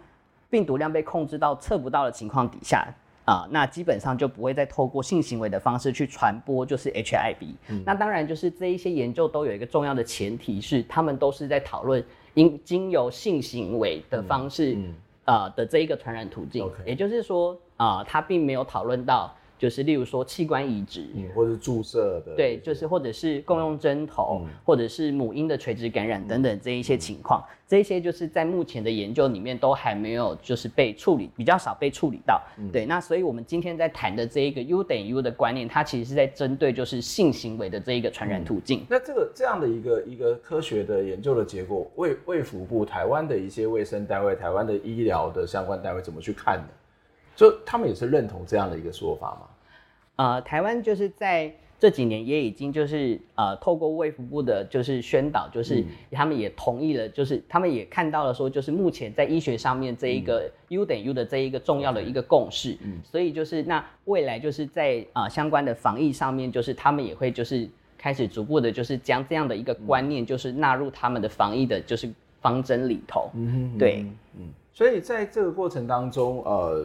病毒量被控制到测不到的情况底下。啊、呃，那基本上就不会再透过性行为的方式去传播，就是 HIV。嗯。那当然，就是这一些研究都有一个重要的前提是，他们都是在讨论因经由性行为的方式，嗯，呃的这一个传染途径。Okay. 也就是说，啊、呃，他并没有讨论到。就是例如说器官移植，嗯，或者是注射的，对，就是或者是共用针头，嗯，或者是母婴的垂直感染等等这一些情况，嗯，这一些就是在目前的研究里面都还没有就是被处理，比较少被处理到。嗯，对，那所以我们今天在谈的这一个 U 等于 U 的观念，它其实是在针对就是性行为的这一个传染途径，嗯。那这个这样的一个一个科学的研究的结果，卫卫福部台湾的一些卫生单位、台湾的医疗的相关单位怎么去看呢？就他们也是认同这样的一个说法吗？呃，台湾就是在这几年也已经就是呃，透过卫福部的就是宣导，就是他们也同意了，就是他们也看到了说，就是目前在医学上面这一个 U 等于 U 的这一个重要的一个共识，嗯，所以就是那未来就是在啊、呃、相关的防疫上面，就是他们也会就是开始逐步的，就是将这样的一个观念，就是纳入他们的防疫的，就是方针里头，嗯，对，嗯，所以在这个过程当中，呃。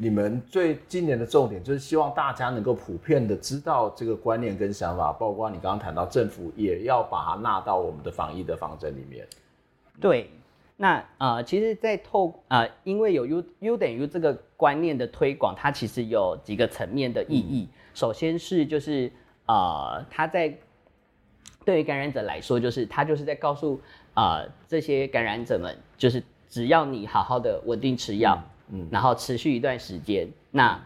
你们最今年的重点就是希望大家能够普遍的知道这个观念跟想法，包括你刚刚谈到政府也要把它纳到我们的防疫的方针里面。对，那呃，其实，在透呃，因为有 U U 等于这个观念的推广，它其实有几个层面的意义。嗯、首先是就是呃，它在对于感染者来说，就是它就是在告诉啊、呃、这些感染者们，就是只要你好好的稳定吃药，嗯，嗯然后持续一段时间，那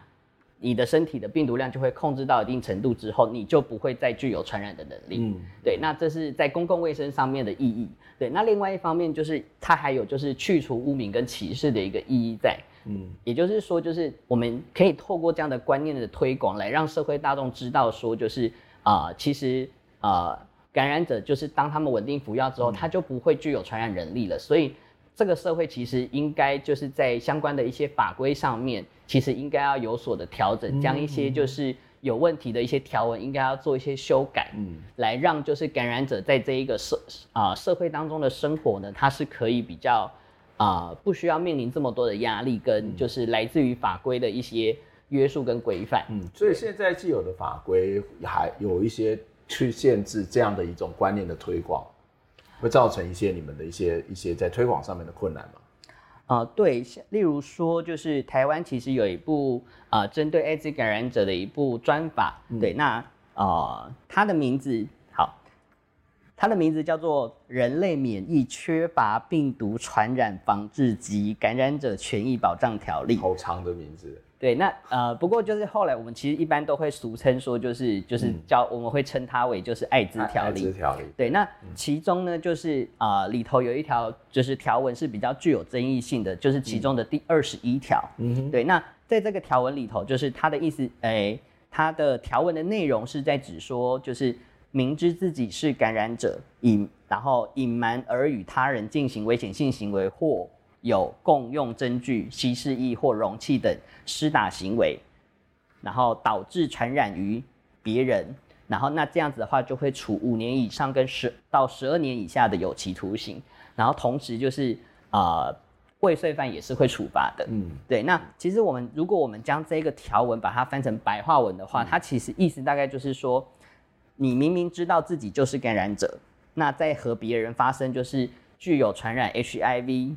你的身体的病毒量就会控制到一定程度之后，你就不会再具有传染的能力。嗯，对，那这是在公共卫生上面的意义。对，那另外一方面就是它还有就是去除污名跟歧视的一个意义在。嗯，也就是说，就是我们可以透过这样的观念的推广，来让社会大众知道说，就是啊、呃，其实啊、呃，感染者就是当他们稳定服药之后，他就不会具有传染能力了。所以这个社会其实应该就是在相关的一些法规上面。其实应该要有所的调整，将一些就是有问题的一些条文应该要做一些修改，嗯，来让就是感染者在这一个社啊、呃、社会当中的生活呢，它是可以比较啊、呃、不需要面临这么多的压力，跟就是来自于法规的一些约束跟规范。嗯，所以现在既有的法规还有一些去限制这样的一种观念的推广，会造成一些你们的一些一些在推广上面的困难吗？啊、呃，对，例如说，就是台湾其实有一部啊，针、呃、对艾滋感染者的一部专法，嗯、对，那啊、呃，它的名字好，它的名字叫做《人类免疫缺乏病毒传染防治及感染者权益保障条例》，好长的名字。对，那呃，不过就是后来我们其实一般都会俗称说，就是就是叫我们会称它为就是艾滋条例。艾滋条例。对，那其中呢，就是啊、呃、里头有一条就是条文是比较具有争议性的，就是其中的第二十一条。嗯哼。对，那在这个条文里头，就是它的意思，哎，它的条文的内容是在指说，就是明知自己是感染者，隐然后隐瞒而与他人进行危险性行为或。有共用针具、稀释液或容器等施打行为，然后导致传染于别人，然后那这样子的话就会处五年以上跟十到十二年以下的有期徒刑，然后同时就是啊、呃、未遂犯也是会处罚的。嗯，对。那其实我们如果我们将这个条文把它翻成白话文的话，嗯、它其实意思大概就是说，你明明知道自己就是感染者，那在和别人发生就是具有传染 HIV。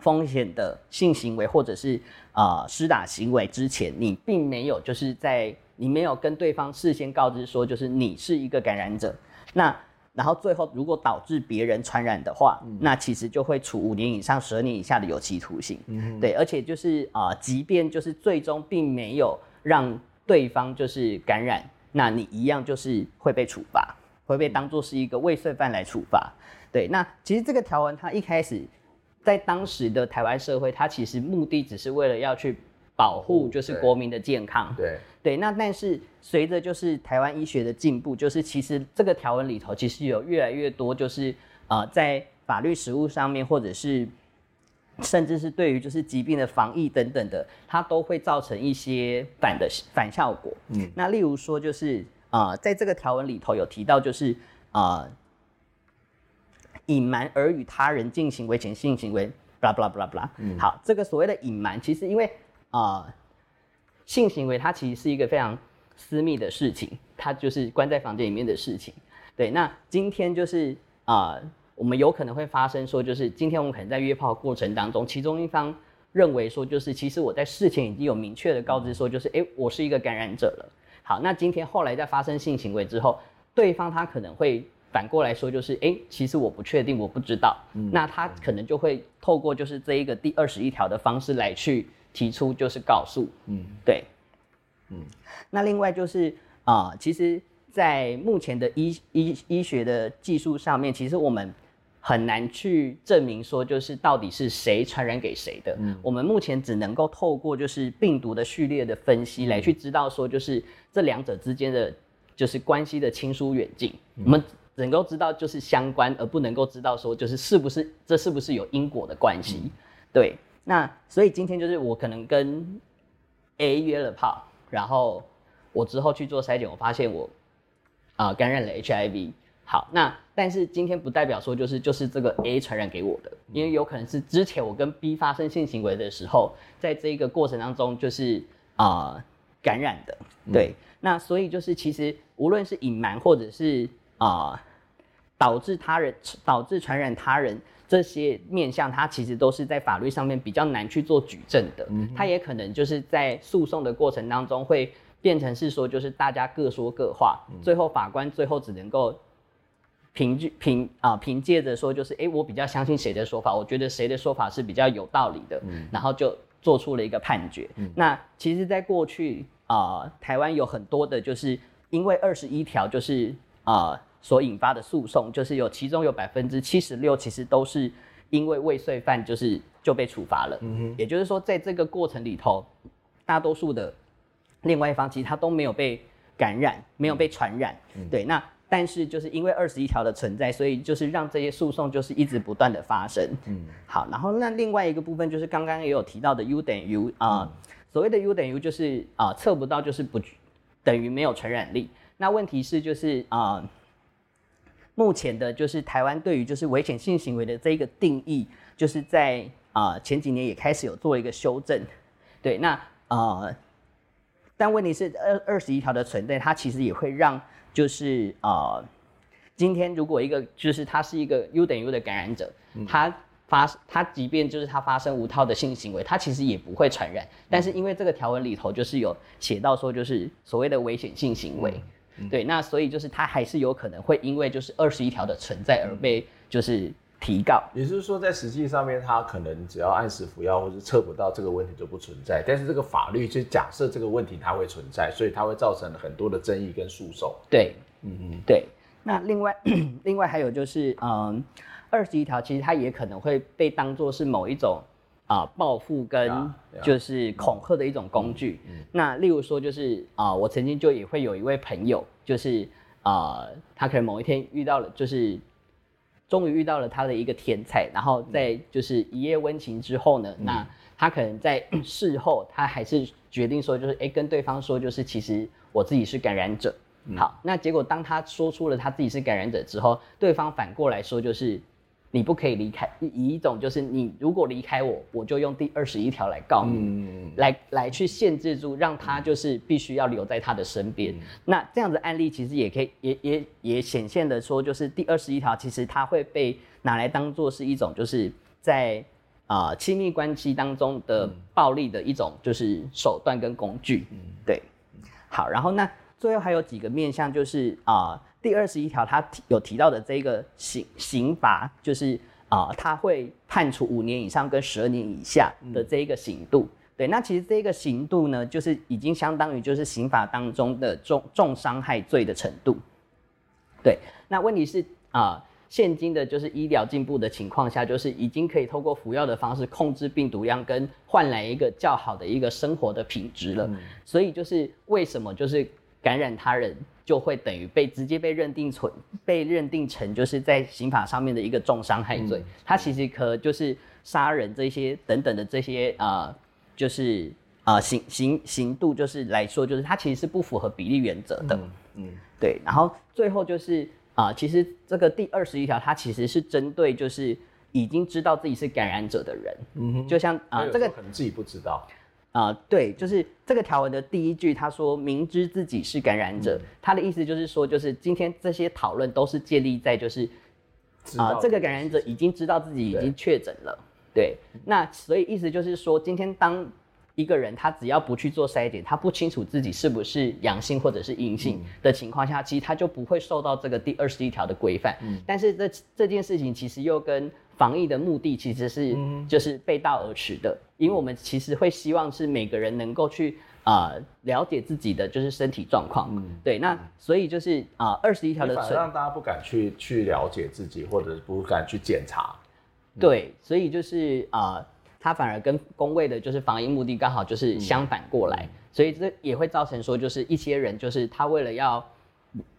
风险的性行为或者是啊、呃、施打行为之前，你并没有就是在你没有跟对方事先告知说，就是你是一个感染者，那然后最后如果导致别人传染的话，嗯、那其实就会处五年以上十二年以下的有期徒刑。嗯、对，而且就是啊、呃，即便就是最终并没有让对方就是感染，那你一样就是会被处罚，会被当作是一个未遂犯来处罚。对，那其实这个条文它一开始。在当时的台湾社会，它其实目的只是为了要去保护，就是国民的健康。对对，那但是随着就是台湾医学的进步，就是其实这个条文里头其实有越来越多，就是呃在法律实务上面，或者是甚至是对于就是疾病的防疫等等的，它都会造成一些反的反效果。嗯，那例如说就是呃在这个条文里头有提到就是呃。隐瞒而与他人进行危险性行为，巴拉巴拉巴拉巴拉。嗯，好，这个所谓的隐瞒，其实因为啊、呃，性行为它其实是一个非常私密的事情，它就是关在房间里面的事情。对，那今天就是啊、呃，我们有可能会发生说，就是今天我们可能在约炮过程当中，其中一方认为说，就是其实我在事前已经有明确的告知说，就是哎，我是一个感染者了。好，那今天后来在发生性行为之后，对方他可能会。反过来说，就是哎，其实我不确定，我不知道。嗯，那他可能就会透过就是这一个第二十一条的方式来去提出就是告诉。嗯，对。嗯，那另外就是啊、呃，其实，在目前的医医医学的技术上面，其实我们很难去证明说就是到底是谁传染给谁的。嗯，我们目前只能够透过就是病毒的序列的分析来去知道说就是这两者之间的就是关系的亲疏远近。嗯、我们。能够知道就是相关，而不能够知道说就是是不是这是不是有因果的关系？嗯、对，那所以今天就是我可能跟 A 约了炮，然后我之后去做筛检，我发现我啊、呃、感染了 HIV。好，那但是今天不代表说就是就是这个 A 传染给我的，因为有可能是之前我跟 B 发生性行为的时候，在这个过程当中就是啊、呃、感染的。对，嗯、那所以就是其实无论是隐瞒或者是啊。呃导致他人导致传染他人这些面向，它其实都是在法律上面比较难去做举证的。嗯，它也可能就是在诉讼的过程当中会变成是说，就是大家各说各话，最后法官最后只能够凭据凭啊凭借着说，就是哎，我比较相信谁的说法，我觉得谁的说法是比较有道理的，嗯，然后就做出了一个判决。嗯，那其实，在过去啊，呃，台湾有很多的，就是因为二十一条，就是啊。呃所引发的诉讼，就是有其中有百分之七十六，其实都是因为未遂犯，就是就被处罚了。嗯哼，也就是说，在这个过程里头，大多数的另外一方其实他都没有被感染，没有被传染。嗯，对。那但是就是因为二十一条的存在，所以就是让这些诉讼就是一直不断的发生。嗯，好。然后那另外一个部分就是刚刚也有提到的 U 等于 U 啊，呃，所谓的 U 等于 U 就是啊测不到就是不等于没有传染力。那问题是就是啊。呃目前的，就是台湾对于就是危险性行为的这一个定义，就是在啊、呃、前几年也开始有做一个修正，对，那呃，但问题是二二十一条的存在，它其实也会让就是啊、呃，今天如果一个就是他是一个 U 等于 U 的感染者，他发他即便就是他发生无套的性行为，他其实也不会传染，但是因为这个条文里头就是有写到说就是所谓的危险性行为。对，那所以就是他还是有可能会因为就是二十一条的存在而被就是提告。也就是说，在实际上面，他可能只要按时服药或是测不到这个问题就不存在。但是这个法律就假设这个问题它会存在，所以它会造成很多的争议跟诉讼。对，嗯嗯，对。那另外 另外还有就是，嗯，二十一条其实它也可能会被当做是某一种。啊，报复跟就是恐吓的一种工具。Yeah, yeah. 那例如说，就是啊，我曾经就也会有一位朋友，就是啊，他可能某一天遇到了，就是终于遇到了他的一个天才，然后在就是一夜温情之后呢，嗯、那他可能在 事后，他还是决定说，就是哎，跟对方说，就是其实我自己是感染者。嗯、好，那结果当他说出了他自己是感染者之后，对方反过来说就是。你不可以离开，以一种就是你如果离开我，我就用第二十一条来告你，嗯、来来去限制住，让他就是必须要留在他的身边。嗯、那这样的案例其实也可以，也也也显现的说，就是第二十一条其实它会被拿来当做是一种就是在啊、呃、亲密关系当中的暴力的一种就是手段跟工具。嗯，对。好，然后那最后还有几个面向就是啊。呃第二十一条，他有提到的这个刑刑罚，就是啊、呃，他会判处五年以上跟十二年以下的这一个刑度。嗯、对，那其实这个刑度呢，就是已经相当于就是刑法当中的重重伤害罪的程度。对，那问题是啊、呃，现今的就是医疗进步的情况下，就是已经可以透过服药的方式控制病毒量，跟换来一个较好的一个生活的品质了。嗯、所以就是为什么就是感染他人。就会等于被直接被认定存被认定成就是在刑法上面的一个重伤害罪，它、嗯、其实可就是杀人这些等等的这些啊、呃，就是啊、呃、刑刑刑度就是来说，就是它其实是不符合比例原则的，嗯，嗯对。然后最后就是啊、呃，其实这个第二十一条它其实是针对就是已经知道自己是感染者的人，嗯哼，就像啊、呃、这个可能自己不知道。啊、呃，对，就是这个条文的第一句，他说明知自己是感染者，嗯、他的意思就是说，就是今天这些讨论都是建立在就是啊、呃，这个感染者已经知道自己已经确诊了，对，对，那所以意思就是说，今天当一个人他只要不去做筛检，他不清楚自己是不是阳性或者是阴性的情况下，嗯、其实他就不会受到这个第二十一条的规范。嗯，但是这这件事情其实又跟防疫的目的其实是就是背道而驰的，嗯、因为我们其实会希望是每个人能够去啊、呃、了解自己的就是身体状况，嗯，对，那所以就是啊二十一条的存，让大家不敢去去了解自己，或者不敢去检查，嗯、对，所以就是啊，他、呃、反而跟工位的就是防疫目的刚好就是相反过来，嗯、所以这也会造成说就是一些人就是他为了要。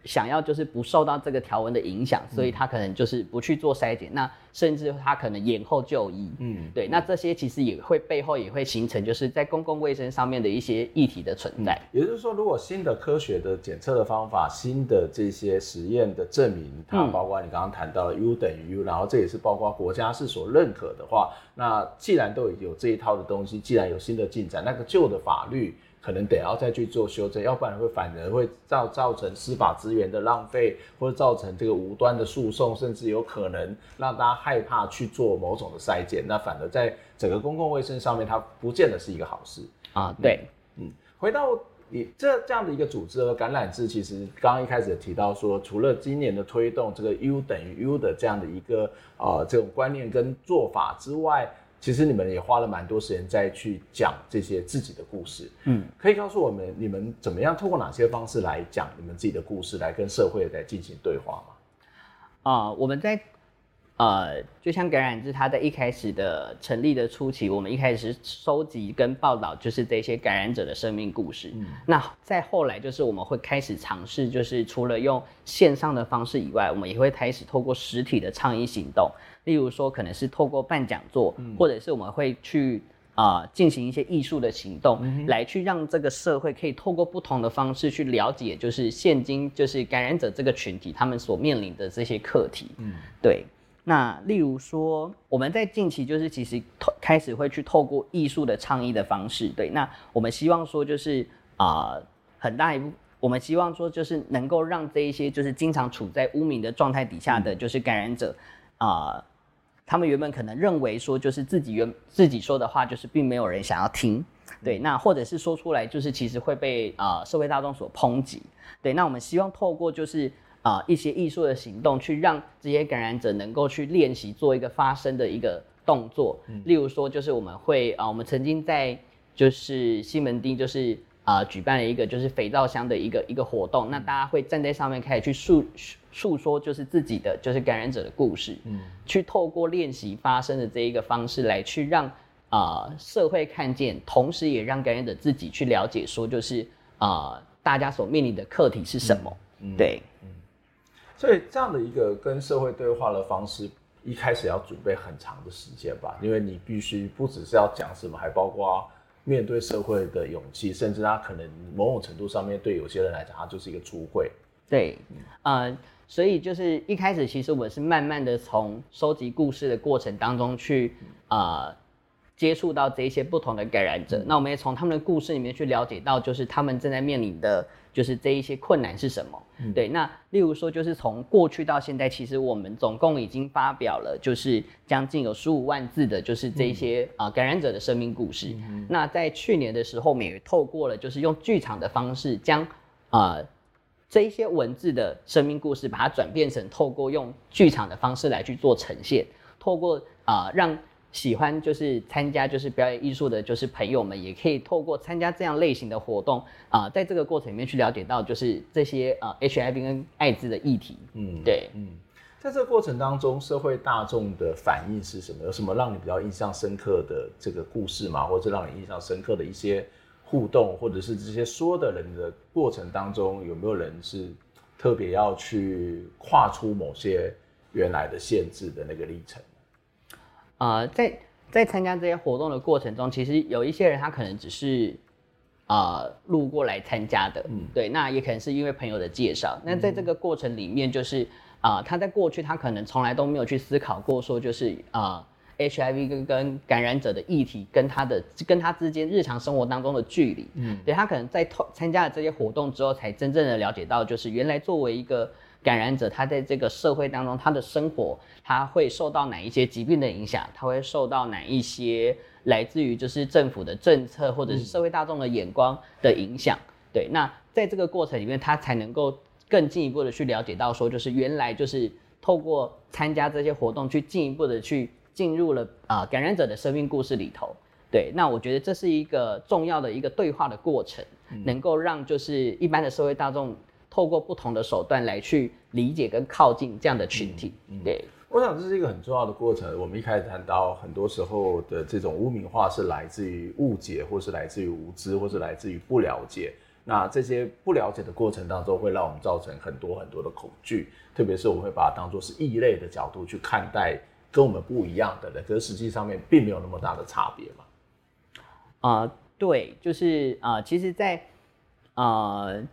想要就是不受到这个条文的影响，所以他可能就是不去做筛检，嗯、那甚至他可能延后就医。嗯，对，那这些其实也会背后也会形成就是在公共卫生上面的一些议题的存在。也就是说，如果新的科学的检测的方法、新的这些实验的证明，它包括你刚刚谈到的 U 等于 U，然后这也是包括国家是所认可的话，那既然都有这一套的东西，既然有新的进展，那个旧的法律。可能得要再去做修正，要不然会反而会造造成司法资源的浪费，或者造成这个无端的诉讼，甚至有可能让大家害怕去做某种的筛检，那反而在整个公共卫生上面，它不见得是一个好事啊。对，嗯，回到你这这样的一个组织和，橄榄枝其实刚刚一开始也提到说，除了今年的推动这个 U 等于 U 的这样的一个呃这种观念跟做法之外。其实你们也花了蛮多时间在去讲这些自己的故事，嗯，可以告诉我们你们怎么样透过哪些方式来讲你们自己的故事，来跟社会来进行对话吗？啊、呃，我们在呃，就像橄榄枝，它在一开始的成立的初期，我们一开始收集跟报道就是这些感染者的生命故事。嗯，那再后来就是我们会开始尝试，就是除了用线上的方式以外，我们也会开始透过实体的倡议行动。例如说，可能是透过办讲座，嗯、或者是我们会去啊进行一些艺术的行动，嗯、来去让这个社会可以透过不同的方式去了解，就是现今就是感染者这个群体他们所面临的这些课题。嗯，对。那例如说，我们在近期就是其实透开始会去透过艺术的倡议的方式，对。那我们希望说就是啊、呃，很大一部，我们希望说就是能够让这一些就是经常处在污名的状态底下的就是感染者啊。呃他们原本可能认为说，就是自己原自己说的话，就是并没有人想要听，对，那或者是说出来，就是其实会被啊、呃、社会大众所抨击，对，那我们希望透过就是啊、呃、一些艺术的行动，去让这些感染者能够去练习做一个发声的一个动作，嗯、例如说，就是我们会啊、呃，我们曾经在就是西门町就是。啊、呃，举办了一个就是肥皂箱的一个一个活动，那大家会站在上面开始去诉诉说，就是自己的就是感染者的故事，嗯，去透过练习发声的这一个方式来去让啊、呃、社会看见，同时也让感染者自己去了解，说就是啊、呃、大家所面临的课题是什么，嗯、对，嗯，所以这样的一个跟社会对话的方式，一开始要准备很长的时间吧，因为你必须不只是要讲什么，还包括。面对社会的勇气，甚至他可能某种程度上面对有些人来讲，他就是一个出柜。对，呃，所以就是一开始，其实我是慢慢的从收集故事的过程当中去，呃，接触到这一些不同的感染者。嗯、那我们也从他们的故事里面去了解到，就是他们正在面临的。就是这一些困难是什么？嗯、对，那例如说，就是从过去到现在，其实我们总共已经发表了，就是将近有十五万字的，就是这一些啊、嗯呃、感染者的生命故事。嗯、那在去年的时候，我们也透过了，就是用剧场的方式，将啊、呃、这一些文字的生命故事，把它转变成透过用剧场的方式来去做呈现，透过啊、呃、让。喜欢就是参加就是表演艺术的，就是朋友们也可以透过参加这样类型的活动啊、呃，在这个过程里面去了解到就是这些呃 HIV 跟艾滋的议题。嗯，对，嗯，在这个过程当中，社会大众的反应是什么？有什么让你比较印象深刻的这个故事吗？或者让你印象深刻的一些互动，或者是这些说的人的过程当中，有没有人是特别要去跨出某些原来的限制的那个历程？啊、呃，在在参加这些活动的过程中，其实有一些人他可能只是啊、呃、路过来参加的，嗯，对，那也可能是因为朋友的介绍。那在这个过程里面，就是啊、呃，他在过去他可能从来都没有去思考过，说就是啊、呃、HIV 跟跟感染者的议题跟他的跟他之间日常生活当中的距离，嗯，对，他可能在透参加了这些活动之后，才真正的了解到，就是原来作为一个。感染者他在这个社会当中，他的生活他会受到哪一些疾病的影响？他会受到哪一些来自于就是政府的政策或者是社会大众的眼光的影响？对，那在这个过程里面，他才能够更进一步的去了解到说，就是原来就是透过参加这些活动，去进一步的去进入了啊、呃、感染者的生命故事里头。对，那我觉得这是一个重要的一个对话的过程，能够让就是一般的社会大众。透过不同的手段来去理解跟靠近这样的群体，嗯嗯、对，我想这是一个很重要的过程。我们一开始谈到，很多时候的这种污名化是来自于误解，或是来自于无知，或是来自于不了解。那这些不了解的过程当中，会让我们造成很多很多的恐惧。特别是我们会把它当做是异类的角度去看待跟我们不一样的人，可是实际上面并没有那么大的差别嘛。啊、呃，对，就是啊、呃，其实在，在、呃、啊。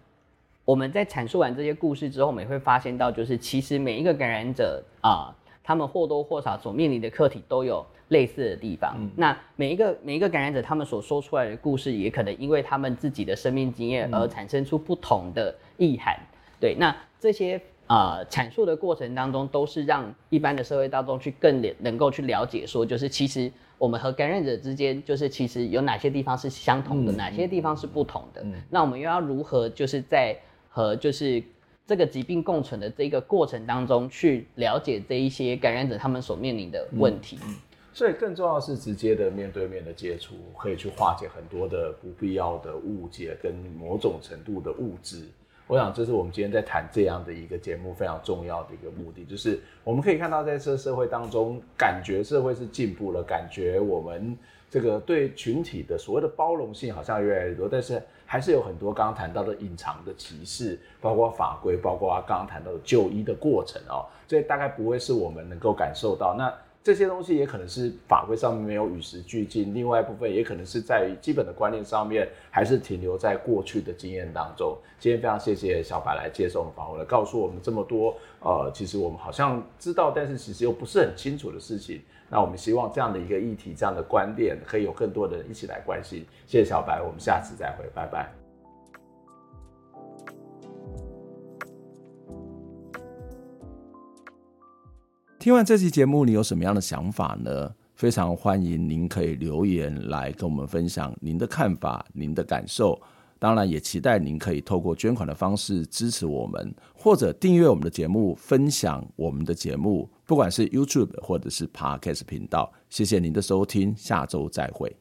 我们在阐述完这些故事之后，我们也会发现到，就是其实每一个感染者啊、呃，他们或多或少所面临的课题都有类似的地方。嗯、那每一个每一个感染者，他们所说出来的故事，也可能因为他们自己的生命经验而产生出不同的意涵。嗯、对，那这些呃阐述的过程当中，都是让一般的社会大众去更能够去了解，说就是其实我们和感染者之间，就是其实有哪些地方是相同的，嗯、哪些地方是不同的。嗯、那我们又要如何就是在和就是。这个疾病共存的这个过程当中，去了解这一些感染者他们所面临的问题。嗯嗯、所以更重要的是直接的面对面的接触，可以去化解很多的不必要的误解跟某种程度的物质。我想这是我们今天在谈这样的一个节目非常重要的一个目的，就是我们可以看到在这社会当中，感觉社会是进步了，感觉我们这个对群体的所谓的包容性好像越来越多，但是。还是有很多刚刚谈到的隐藏的歧视，包括法规，包括刚刚谈到的就医的过程哦，这大概不会是我们能够感受到。那这些东西也可能是法规上面没有与时俱进，另外一部分也可能是在于基本的观念上面还是停留在过去的经验当中。今天非常谢谢小白来接受我们访问来，告诉我们这么多呃，其实我们好像知道，但是其实又不是很清楚的事情。那我们希望这样的一个议题，这样的观点，可以有更多的人一起来关心。谢谢小白，我们下次再会，拜拜。听完这期节目，你有什么样的想法呢？非常欢迎您可以留言来跟我们分享您的看法、您的感受。当然，也期待您可以透过捐款的方式支持我们，或者订阅我们的节目，分享我们的节目。不管是 YouTube 或者是 Podcast 频道，谢谢您的收听，下周再会。